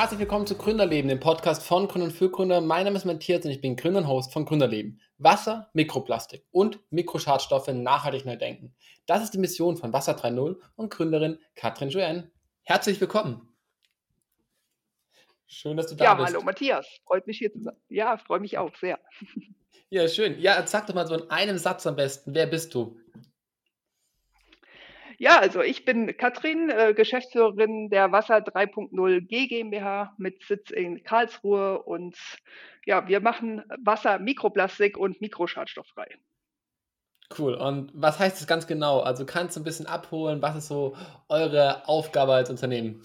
Herzlich willkommen zu Gründerleben, dem Podcast von Gründern für Gründer. Mein Name ist Matthias und ich bin Gründer und Host von Gründerleben. Wasser, Mikroplastik und Mikroschadstoffe nachhaltig neu denken. Das ist die Mission von Wasser 3.0 und Gründerin Katrin Joanne. Herzlich willkommen. Schön, dass du da ja, bist. Ja, hallo Matthias. Freut mich hier zu sein. Ja, freue mich auch sehr. Ja, schön. Ja, sag doch mal so in einem Satz am besten. Wer bist du? Ja, also ich bin Katrin, äh, Geschäftsführerin der Wasser 3.0 G GmbH mit Sitz in Karlsruhe und ja, wir machen Wasser Mikroplastik und mikroschadstofffrei. Cool. Und was heißt das ganz genau? Also kannst du ein bisschen abholen, was ist so eure Aufgabe als Unternehmen?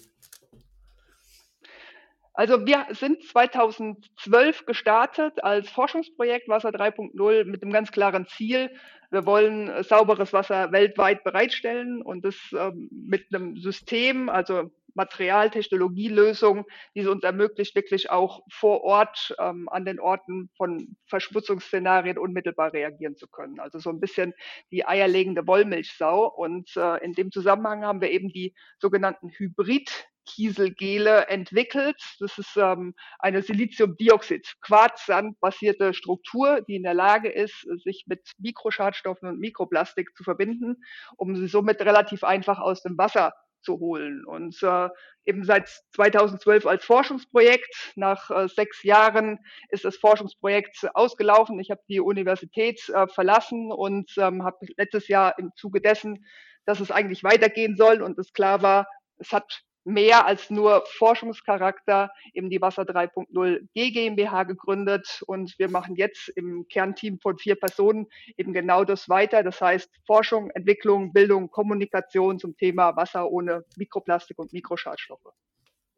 Also wir sind 2012 gestartet als Forschungsprojekt Wasser 3.0 mit dem ganz klaren Ziel, wir wollen äh, sauberes Wasser weltweit bereitstellen und das ähm, mit einem System, also Material, Technologielösung, die es uns ermöglicht, wirklich auch vor Ort ähm, an den Orten von Verschmutzungsszenarien unmittelbar reagieren zu können. Also so ein bisschen die eierlegende Wollmilchsau. Und äh, in dem Zusammenhang haben wir eben die sogenannten Hybrid Kieselgele entwickelt. Das ist ähm, eine Siliziumdioxid-Quarzsand-basierte Struktur, die in der Lage ist, sich mit Mikroschadstoffen und Mikroplastik zu verbinden, um sie somit relativ einfach aus dem Wasser zu holen. Und äh, eben seit 2012 als Forschungsprojekt. Nach äh, sechs Jahren ist das Forschungsprojekt ausgelaufen. Ich habe die Universität äh, verlassen und ähm, habe letztes Jahr im Zuge dessen, dass es eigentlich weitergehen soll und es klar war, es hat mehr als nur Forschungscharakter eben die Wasser 3.0 G GmbH gegründet und wir machen jetzt im Kernteam von vier Personen eben genau das weiter. Das heißt Forschung, Entwicklung, Bildung, Kommunikation zum Thema Wasser ohne Mikroplastik und Mikroschadstoffe.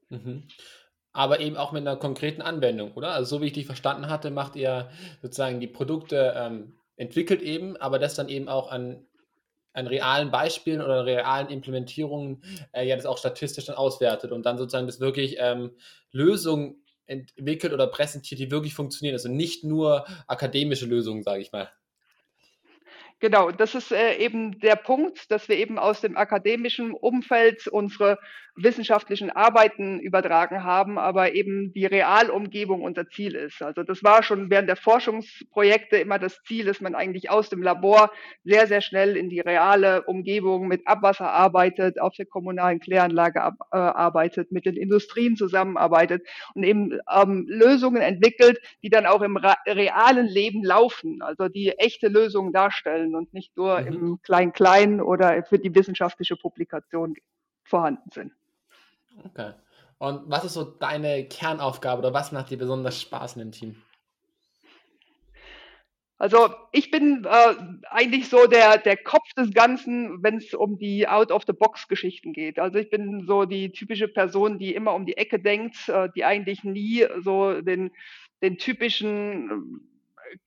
Mhm. Aber eben auch mit einer konkreten Anwendung, oder? Also so wie ich dich verstanden hatte, macht ihr sozusagen die Produkte ähm, entwickelt eben, aber das dann eben auch an an realen Beispielen oder realen Implementierungen äh, ja das auch statistisch dann auswertet und dann sozusagen das wirklich ähm, Lösungen entwickelt oder präsentiert, die wirklich funktionieren. Also nicht nur akademische Lösungen, sage ich mal. Genau, das ist äh, eben der Punkt, dass wir eben aus dem akademischen Umfeld unsere wissenschaftlichen Arbeiten übertragen haben, aber eben die Realumgebung unser Ziel ist. Also das war schon während der Forschungsprojekte immer das Ziel, dass man eigentlich aus dem Labor sehr, sehr schnell in die reale Umgebung mit Abwasser arbeitet, auf der kommunalen Kläranlage ab, äh, arbeitet, mit den Industrien zusammenarbeitet und eben ähm, Lösungen entwickelt, die dann auch im realen Leben laufen, also die echte Lösungen darstellen und nicht nur mhm. im Klein-Klein oder für die wissenschaftliche Publikation vorhanden sind. Okay. Und was ist so deine Kernaufgabe oder was macht dir besonders Spaß in dem Team? Also ich bin äh, eigentlich so der, der Kopf des Ganzen, wenn es um die Out-of-the-Box-Geschichten geht. Also ich bin so die typische Person, die immer um die Ecke denkt, äh, die eigentlich nie so den, den typischen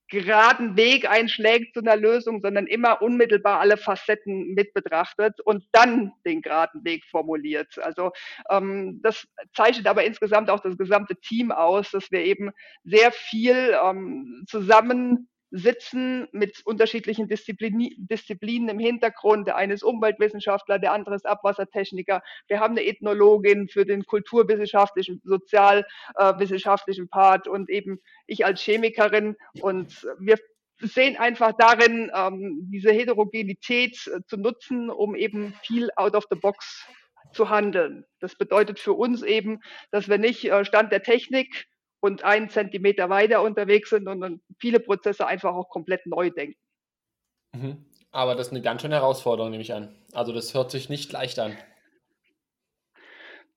geraden Weg einschlägt zu einer Lösung, sondern immer unmittelbar alle Facetten mit betrachtet und dann den geraden Weg formuliert. Also ähm, das zeichnet aber insgesamt auch das gesamte Team aus, dass wir eben sehr viel ähm, zusammen sitzen mit unterschiedlichen Disziplin Disziplinen im Hintergrund. Der eine ist Umweltwissenschaftler, der andere ist Abwassertechniker. Wir haben eine Ethnologin für den kulturwissenschaftlichen, sozialwissenschaftlichen Part und eben ich als Chemikerin. Und wir sehen einfach darin, ähm, diese Heterogenität äh, zu nutzen, um eben viel out of the box zu handeln. Das bedeutet für uns eben, dass wir nicht äh, Stand der Technik und einen Zentimeter weiter unterwegs sind und viele Prozesse einfach auch komplett neu denken. Mhm. Aber das ist eine ganz schöne Herausforderung, nehme ich an. Also das hört sich nicht leicht an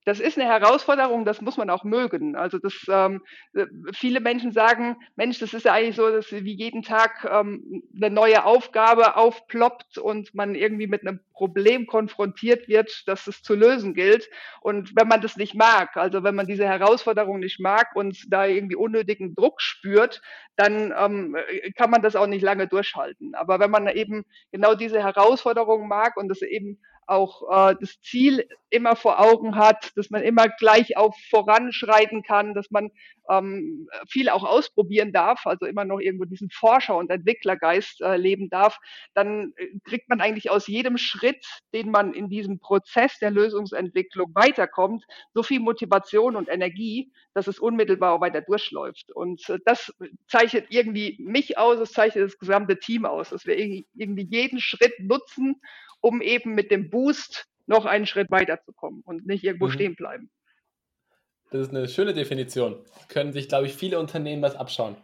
das ist eine Herausforderung, das muss man auch mögen. Also das ähm, äh, viele Menschen sagen, Mensch, das ist ja eigentlich so, dass wie jeden Tag ähm, eine neue Aufgabe aufploppt und man irgendwie mit einem Problem konfrontiert wird, dass es zu lösen gilt. Und wenn man das nicht mag, also wenn man diese Herausforderung nicht mag und da irgendwie unnötigen Druck spürt, dann ähm, kann man das auch nicht lange durchhalten. Aber wenn man eben genau diese Herausforderung mag und es eben auch äh, das Ziel immer vor Augen hat, dass man immer gleich auf voranschreiten kann, dass man ähm, viel auch ausprobieren darf, also immer noch irgendwo diesen Forscher- und Entwicklergeist äh, leben darf, dann äh, kriegt man eigentlich aus jedem Schritt, den man in diesem Prozess der Lösungsentwicklung weiterkommt, so viel Motivation und Energie, dass es unmittelbar weiter durchläuft. Und äh, das zeichnet irgendwie mich aus, es zeichnet das gesamte Team aus, dass wir irgendwie jeden Schritt nutzen, um eben mit dem Boost noch einen Schritt weiterzukommen und nicht irgendwo mhm. stehen bleiben. Das ist eine schöne Definition. Können sich, glaube ich, viele Unternehmen was abschauen.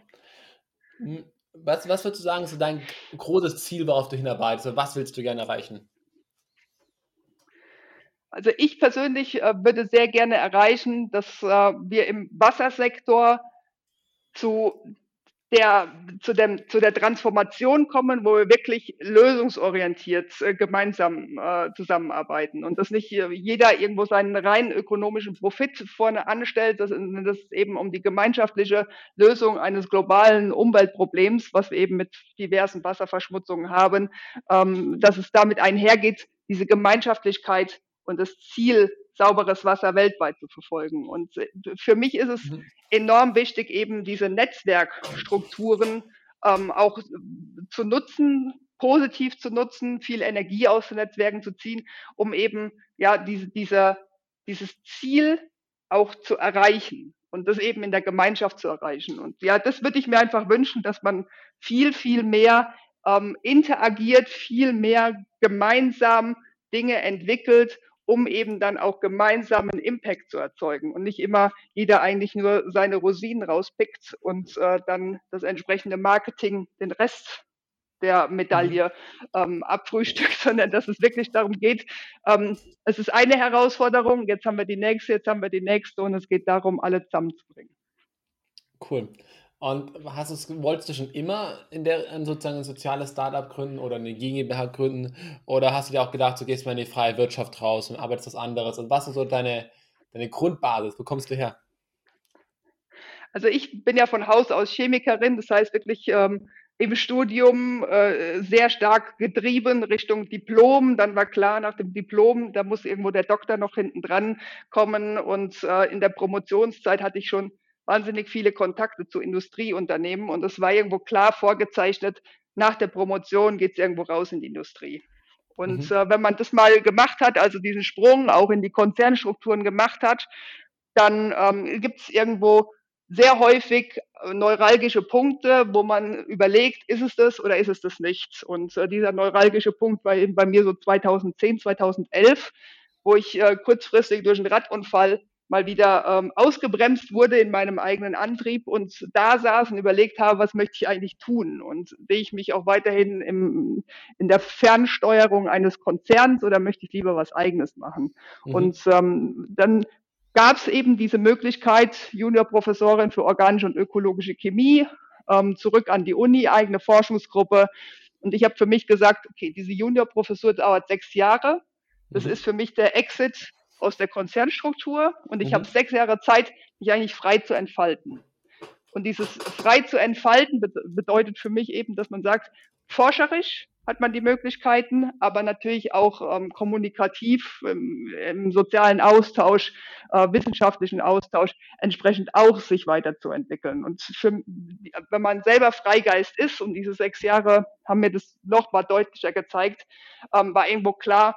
Was, was würdest du sagen, ist dein großes Ziel, worauf du hinarbeitest? Was willst du gerne erreichen? Also ich persönlich äh, würde sehr gerne erreichen, dass äh, wir im Wassersektor zu der, zu, dem, zu der Transformation kommen, wo wir wirklich lösungsorientiert äh, gemeinsam äh, zusammenarbeiten. Und dass nicht jeder irgendwo seinen rein ökonomischen Profit vorne anstellt, dass es eben um die gemeinschaftliche Lösung eines globalen Umweltproblems, was wir eben mit diversen Wasserverschmutzungen haben, ähm, dass es damit einhergeht, diese Gemeinschaftlichkeit und das Ziel sauberes Wasser weltweit zu verfolgen. Und äh, für mich ist es mhm. enorm wichtig, eben diese Netzwerkstrukturen ähm, auch zu nutzen, positiv zu nutzen, viel Energie aus den Netzwerken zu ziehen, um eben ja diese, diese, dieses Ziel auch zu erreichen und das eben in der Gemeinschaft zu erreichen. Und ja, das würde ich mir einfach wünschen, dass man viel, viel mehr ähm, interagiert, viel mehr gemeinsam Dinge entwickelt um eben dann auch gemeinsamen Impact zu erzeugen und nicht immer jeder eigentlich nur seine Rosinen rauspickt und äh, dann das entsprechende Marketing den Rest der Medaille mhm. ähm, abfrühstückt, sondern dass es wirklich darum geht, ähm, es ist eine Herausforderung, jetzt haben wir die nächste, jetzt haben wir die nächste und es geht darum, alle zusammenzubringen. Cool. Und hast es, wolltest du schon immer in der sozusagen ein soziales Startup gründen oder eine GmbH gründen? Oder hast du dir auch gedacht, du gehst mal in die freie Wirtschaft raus und arbeitest was anderes? Und was ist so deine, deine Grundbasis? Wo kommst du her? Also ich bin ja von Haus aus Chemikerin, das heißt wirklich ähm, im Studium äh, sehr stark getrieben Richtung Diplom. Dann war klar, nach dem Diplom, da muss irgendwo der Doktor noch hinten dran kommen. Und äh, in der Promotionszeit hatte ich schon wahnsinnig viele Kontakte zu Industrieunternehmen und es war irgendwo klar vorgezeichnet, nach der Promotion geht es irgendwo raus in die Industrie. Und mhm. äh, wenn man das mal gemacht hat, also diesen Sprung auch in die Konzernstrukturen gemacht hat, dann ähm, gibt es irgendwo sehr häufig äh, neuralgische Punkte, wo man überlegt, ist es das oder ist es das nicht? Und äh, dieser neuralgische Punkt war eben bei mir so 2010, 2011, wo ich äh, kurzfristig durch einen Radunfall mal wieder ähm, ausgebremst wurde in meinem eigenen Antrieb und da saß und überlegt habe, was möchte ich eigentlich tun und sehe ich mich auch weiterhin im, in der Fernsteuerung eines Konzerns oder möchte ich lieber was eigenes machen? Mhm. Und ähm, dann gab es eben diese Möglichkeit, Juniorprofessorin für organische und ökologische Chemie, ähm, zurück an die Uni, eigene Forschungsgruppe. Und ich habe für mich gesagt, okay, diese Juniorprofessur dauert sechs Jahre. Das mhm. ist für mich der Exit aus der Konzernstruktur und ich mhm. habe sechs Jahre Zeit, mich eigentlich frei zu entfalten. Und dieses frei zu entfalten bedeutet für mich eben, dass man sagt, forscherisch hat man die Möglichkeiten, aber natürlich auch ähm, kommunikativ im, im, sozialen Austausch, äh, wissenschaftlichen Austausch entsprechend auch sich weiterzuentwickeln. Und für, wenn man selber Freigeist ist, und diese sechs Jahre haben mir das noch mal deutlicher gezeigt, ähm, war irgendwo klar,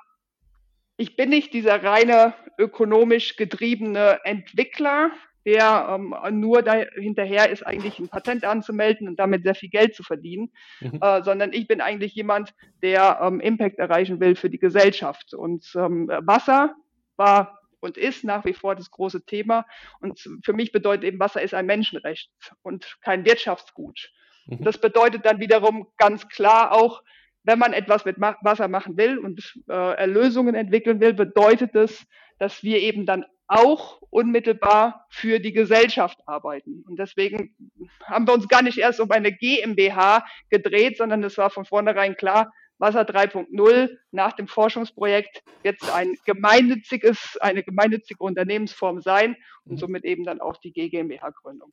ich bin nicht dieser reine ökonomisch getriebene Entwickler, der ähm, nur da hinterher ist, eigentlich ein Patent anzumelden und damit sehr viel Geld zu verdienen, mhm. äh, sondern ich bin eigentlich jemand, der ähm, Impact erreichen will für die Gesellschaft. Und ähm, Wasser war und ist nach wie vor das große Thema. Und für mich bedeutet eben, Wasser ist ein Menschenrecht und kein Wirtschaftsgut. Mhm. Das bedeutet dann wiederum ganz klar auch, wenn man etwas mit Wasser machen will und äh, Lösungen entwickeln will, bedeutet es, dass wir eben dann auch unmittelbar für die Gesellschaft arbeiten. Und deswegen haben wir uns gar nicht erst um eine GmbH gedreht, sondern es war von vornherein klar, Wasser 3.0 nach dem Forschungsprojekt wird es ein gemeinnütziges, eine gemeinnützige Unternehmensform sein und mhm. somit eben dann auch die GmbH-Gründung.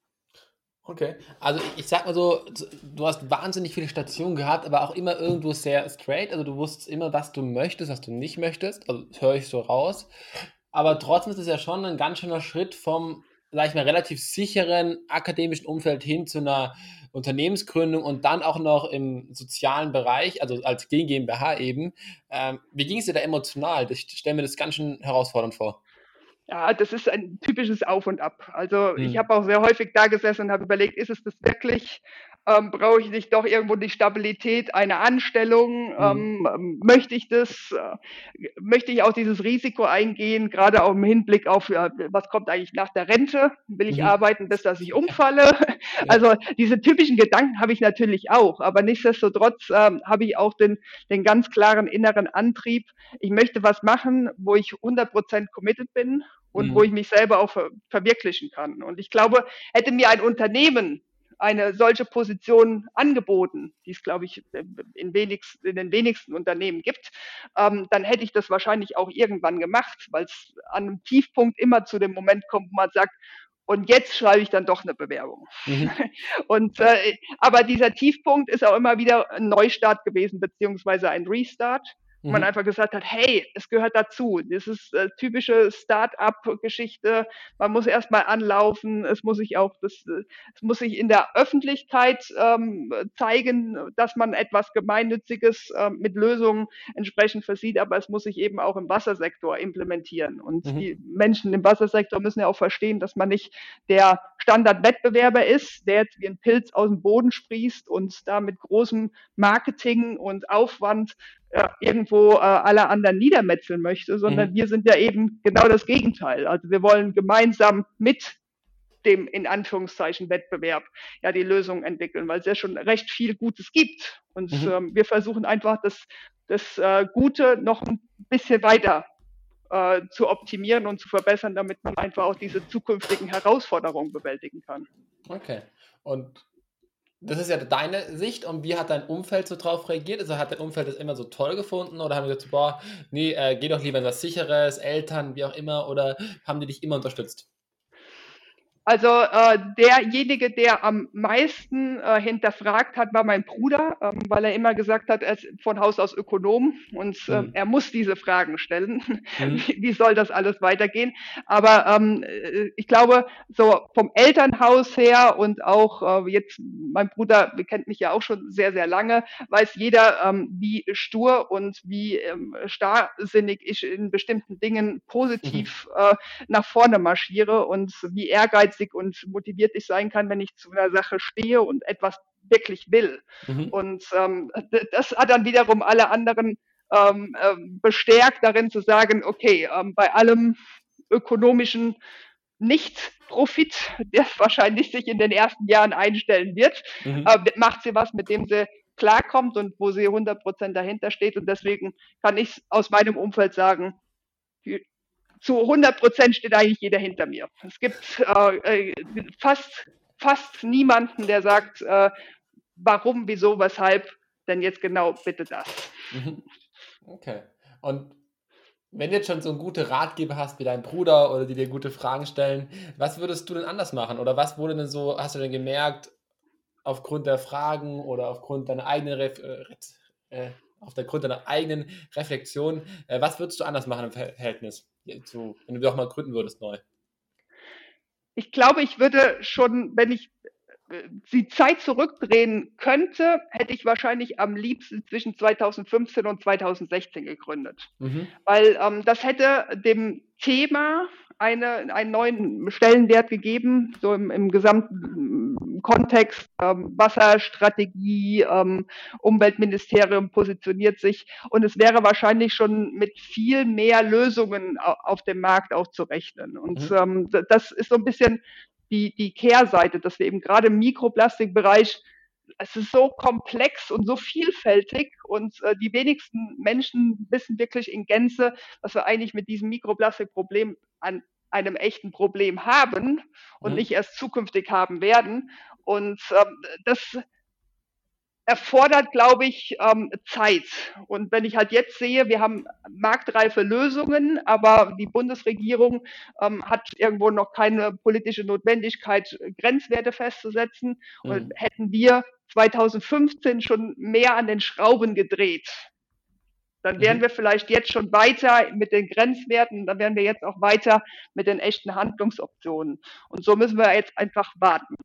Okay. Also ich sag mal so, du hast wahnsinnig viele Stationen gehabt, aber auch immer irgendwo sehr straight. Also du wusstest immer, was du möchtest, was du nicht möchtest. Also höre ich so raus. Aber trotzdem ist es ja schon ein ganz schöner Schritt vom, sag ich mal, relativ sicheren akademischen Umfeld hin zu einer Unternehmensgründung und dann auch noch im sozialen Bereich, also als GmbH eben. Ähm, wie ging es dir da emotional? Ich stelle mir das ganz schön herausfordernd vor. Ja, das ist ein typisches Auf und Ab. Also ich Hm. habe auch sehr häufig da gesessen und habe überlegt, ist es das wirklich? Ähm, brauche ich nicht doch irgendwo die Stabilität einer Anstellung? Mhm. Ähm, ähm, möchte ich das? Äh, möchte ich auch dieses Risiko eingehen, gerade auch im Hinblick auf, ja, was kommt eigentlich nach der Rente? Will ich Mhm. arbeiten, bis dass ich umfalle? Ja. Also diese typischen Gedanken habe ich natürlich auch, aber nichtsdestotrotz ähm, habe ich auch den, den ganz klaren inneren Antrieb, ich möchte was machen, wo ich 100% committed bin und wo Mhm. ich mich selber auch ver verwirklichen kann. Und ich glaube, hätte mir ein Unternehmen eine solche Position angeboten, die es, glaube ich, in, wenigst, in den wenigsten Unternehmen gibt, ähm, dann hätte ich das wahrscheinlich auch irgendwann gemacht, weil es an einem Tiefpunkt immer zu dem Moment kommt, wo man sagt, und jetzt schreibe ich dann doch eine Bewerbung. Mhm. und äh, aber dieser Tiefpunkt ist auch immer wieder ein Neustart gewesen, beziehungsweise ein Restart wo man Mhm. einfach gesagt hat, hey, es gehört dazu. Das ist äh, typische Start-up-Geschichte. Man muss erstmal anlaufen. Es muss sich auch, das, äh, es muss sich in der Öffentlichkeit ähm, zeigen, dass man etwas Gemeinnütziges ähm, mit Lösungen entsprechend versieht, aber es muss sich eben auch im Wassersektor implementieren. Und Mhm. die Menschen im Wassersektor müssen ja auch verstehen, dass man nicht der Standardwettbewerber ist, der jetzt wie ein Pilz aus dem Boden sprießt und da mit großem Marketing und Aufwand äh, irgendwo äh, alle anderen niedermetzeln möchte, sondern Mhm. wir sind ja eben genau das Gegenteil. Also wir wollen gemeinsam mit dem in Anführungszeichen Wettbewerb ja die Lösung entwickeln, weil es ja schon recht viel Gutes gibt. Und Mhm. ähm, wir versuchen einfach das, das äh, Gute noch ein bisschen weiter äh, zu optimieren und zu verbessern, damit man einfach auch diese zukünftigen Herausforderungen bewältigen kann. Okay. Und das ist ja deine Sicht und wie hat dein Umfeld so drauf reagiert? Also hat dein Umfeld das immer so toll gefunden oder haben die gesagt, boah, nee, äh, geh doch lieber in was Sicheres, Eltern, wie auch immer, oder haben die dich immer unterstützt? Also äh, derjenige, der am meisten äh, hinterfragt hat, war mein Bruder, ähm, weil er immer gesagt hat, er ist von Haus aus Ökonom und ähm, Mhm. er muss diese Fragen stellen. Mhm. Wie, wie soll das alles weitergehen? Aber ähm, äh, ich glaube, so vom Elternhaus her und auch äh, jetzt, mein Bruder kennt mich ja auch schon sehr, sehr lange, weiß jeder, ähm, wie stur und wie ähm, starrsinnig ich in bestimmten Dingen Mhm. positiv äh, nach vorne marschiere und wie ehrgeizig und motiviert ich sein kann, wenn ich zu einer Sache stehe und etwas wirklich will. Mhm. Und ähm, das hat dann wiederum alle anderen ähm, ähm, bestärkt darin zu sagen, okay, ähm, bei allem ökonomischen Nicht-Profit, der wahrscheinlich sich in den ersten Jahren einstellen wird, Mhm. äh, macht sie was, mit dem sie klarkommt und wo sie 100% dahinter steht. Und deswegen kann ich aus meinem Umfeld sagen, zu 100% steht eigentlich jeder hinter mir. Es gibt äh, äh, fast, fast niemanden, der sagt, äh, warum, wieso, weshalb denn jetzt genau bitte das. Mhm. Okay. Und wenn du jetzt schon so guten Ratgeber hast wie dein Bruder oder die dir gute Fragen stellen, was würdest du denn anders machen? Oder was wurde denn so, hast du denn gemerkt, aufgrund der Fragen oder aufgrund deiner eigenen Ref äh, äh, auf der Grund deiner eigenen Reflexion, äh, was würdest du anders machen im Ver- Verhältnis? So, wenn du doch mal gründen würdest neu. Ich glaube, ich würde schon, wenn ich äh, die Zeit zurückdrehen könnte, hätte ich wahrscheinlich am liebsten zwischen 2015 und 2016 gegründet. Mhm. weil ähm, das hätte dem Thema eine, einen neuen Stellenwert gegeben, so im, im gesamten Kontext ähm, Wasserstrategie, ähm, Umweltministerium positioniert sich und es wäre wahrscheinlich schon mit viel mehr Lösungen au- auf dem Markt auch zu rechnen. Und Mhm. ähm, das ist so ein bisschen die, die Kehrseite, dass wir eben gerade im Mikroplastikbereich es ist so komplex und so vielfältig und äh, die wenigsten Menschen wissen wirklich in Gänze, was wir eigentlich mit diesem Mikroplastikproblem an einem echten Problem haben und Mhm. nicht erst zukünftig haben werden. Und ähm, das erfordert, glaube ich, ähm, Zeit. Und wenn ich halt jetzt sehe, wir haben marktreife Lösungen, aber die Bundesregierung ähm, hat irgendwo noch keine politische Notwendigkeit, Grenzwerte festzusetzen. Mhm. Und hätten wir 2015 schon mehr an den Schrauben gedreht, dann wären mhm. wir vielleicht jetzt schon weiter mit den Grenzwerten, dann wären wir jetzt auch weiter mit den echten Handlungsoptionen. Und so müssen wir jetzt einfach warten.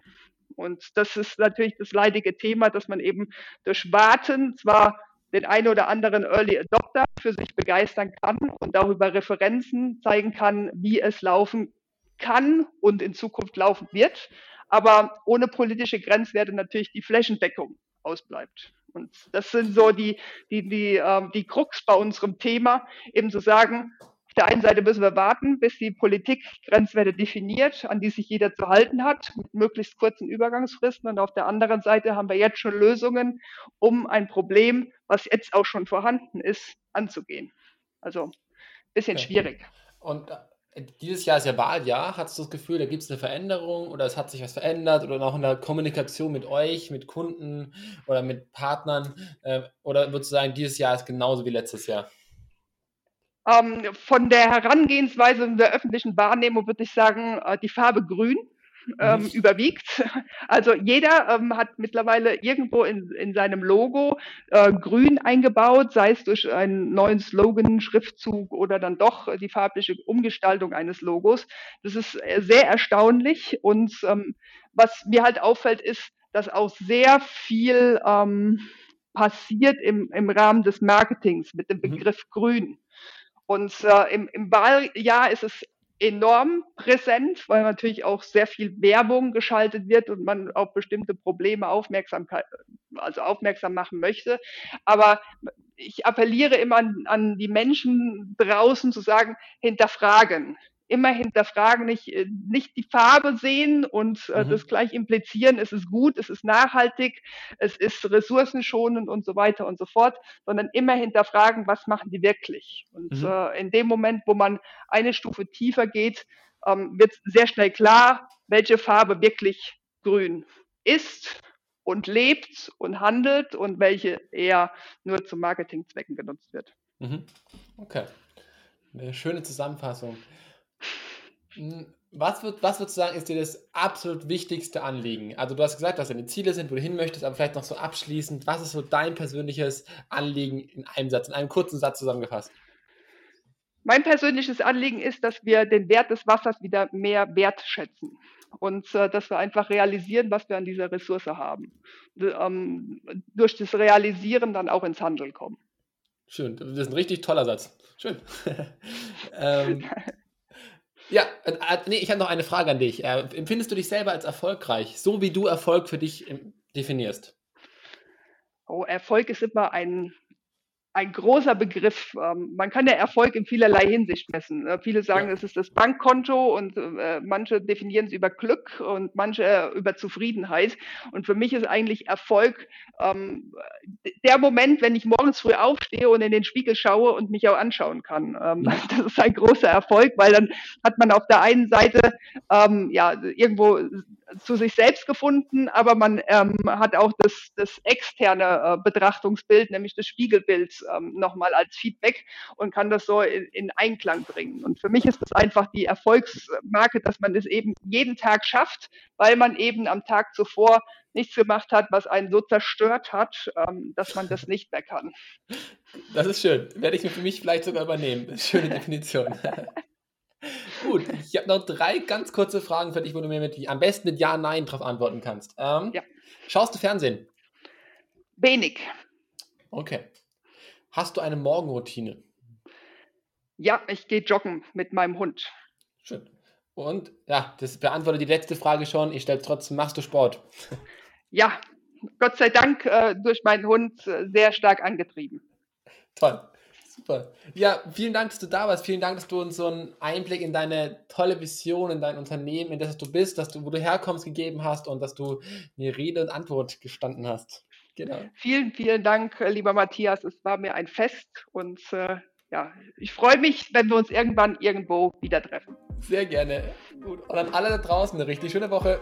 Und das ist natürlich das leidige Thema, dass man eben durch Warten zwar den einen oder anderen Early Adopter für sich begeistern kann und darüber Referenzen zeigen kann, wie es laufen kann und in Zukunft laufen wird, aber ohne politische Grenzwerte natürlich die Flächendeckung ausbleibt. Und das sind so die, die, die, äh, die Krux bei unserem Thema, eben zu sagen, der einen Seite müssen wir warten, bis die Politik Grenzwerte definiert, an die sich jeder zu halten hat, mit möglichst kurzen Übergangsfristen. Und auf der anderen Seite haben wir jetzt schon Lösungen, um ein Problem, was jetzt auch schon vorhanden ist, anzugehen. Also ein bisschen okay. schwierig. Und äh, dieses Jahr ist ja Wahljahr. Hast du das Gefühl, da gibt es eine Veränderung oder es hat sich was verändert oder auch in der Kommunikation mit euch, mit Kunden oder mit Partnern? Äh, oder würdest du sagen, dieses Jahr ist genauso wie letztes Jahr? Ähm, von der Herangehensweise in der öffentlichen Wahrnehmung würde ich sagen, äh, die Farbe Grün ähm, mhm. überwiegt. Also jeder ähm, hat mittlerweile irgendwo in, in seinem Logo äh, Grün eingebaut, sei es durch einen neuen Slogan, Schriftzug oder dann doch die farbliche Umgestaltung eines Logos. Das ist äh, sehr erstaunlich und ähm, was mir halt auffällt, ist, dass auch sehr viel ähm, passiert im, im Rahmen des Marketings mit dem mhm. Begriff mhm. Grün. Und äh, im, im Wahljahr ist es enorm präsent, weil natürlich auch sehr viel Werbung geschaltet wird und man auf bestimmte Probleme Aufmerksamkeit, also aufmerksam machen möchte. Aber ich appelliere immer an, an die Menschen draußen zu sagen, hinterfragen immer hinterfragen, nicht, äh, nicht die Farbe sehen und äh, mhm. das gleich implizieren, es ist gut, es ist nachhaltig, es ist ressourcenschonend und so weiter und so fort, sondern immer hinterfragen, was machen die wirklich. Und mhm. äh, in dem Moment, wo man eine Stufe tiefer geht, ähm, wird sehr schnell klar, welche Farbe wirklich grün ist und lebt und handelt und welche eher nur zu Marketingzwecken genutzt wird. Mhm. Okay. Eine schöne Zusammenfassung. Hm, was, wird, was würdest du sagen, ist dir das absolut wichtigste Anliegen? Also du hast gesagt, was deine Ziele sind, wo du hin möchtest, aber vielleicht noch so abschließend, was ist so dein persönliches Anliegen in einem Satz, in einem kurzen Satz zusammengefasst? Mein persönliches Anliegen ist, dass wir den Wert des Wassers wieder mehr wertschätzen und äh, dass wir einfach realisieren, was wir an dieser Ressource haben. Ähm, durch das Realisieren dann auch ins Handeln kommen. Schön, das ist ein richtig toller Satz. Schön. ähm, ja, äh, nee, ich habe noch eine Frage an dich. Äh, empfindest du dich selber als erfolgreich, so wie du Erfolg für dich ähm, definierst? Oh, Erfolg ist immer ein ein großer Begriff. Ähm, man kann ja Erfolg in vielerlei Hinsicht messen. Äh, viele sagen, ja. es ist das Bankkonto und äh, manche definieren es über Glück und manche äh, über Zufriedenheit. Und für mich ist eigentlich Erfolg ähm, der Moment, wenn ich morgens früh aufstehe und in den Spiegel schaue und mich auch anschauen kann. Ähm, ja. Das ist ein großer Erfolg, weil dann hat man auf der einen Seite ähm, ja irgendwo zu sich selbst gefunden, aber man ähm, hat auch das, das externe äh, Betrachtungsbild, nämlich das Spiegelbild ähm, nochmal als Feedback und kann das so in, in, Einklang bringen. Und für mich ist das einfach die Erfolgsmarke, dass man es eben jeden Tag schafft, weil man eben am Tag zuvor nichts gemacht hat, was einen so zerstört hat, ähm, dass man das nicht mehr kann. Das ist schön. Werde ich mir für mich vielleicht sogar übernehmen. Schöne Definition. Gut, ich habe noch drei ganz kurze Fragen für dich, wo du mir mit, am besten mit Ja, Nein drauf antworten kannst. Ähm, ja. Schaust du Fernsehen? Wenig. Okay. Hast du eine Morgenroutine? Ja, ich gehe joggen mit meinem Hund. Schön. Und ja, das beantwortet die letzte Frage schon. Ich stelle trotzdem, machst du Sport? Ja, Gott sei Dank äh, durch meinen Hund äh, sehr stark angetrieben. Toll. Super. Ja, vielen Dank, dass du da warst. Vielen Dank, dass du uns so einen Einblick in deine tolle Vision, in dein Unternehmen, in das du bist, dass du, wo du herkommst, gegeben hast und dass du mir Rede und Antwort gestanden hast. Genau. Vielen, vielen Dank, äh, lieber Matthias. Es war mir ein Fest und äh, ja, ich freue mich, wenn wir uns irgendwann irgendwo wieder treffen. Sehr gerne. Gut. Und an alle da draußen eine richtig schöne Woche.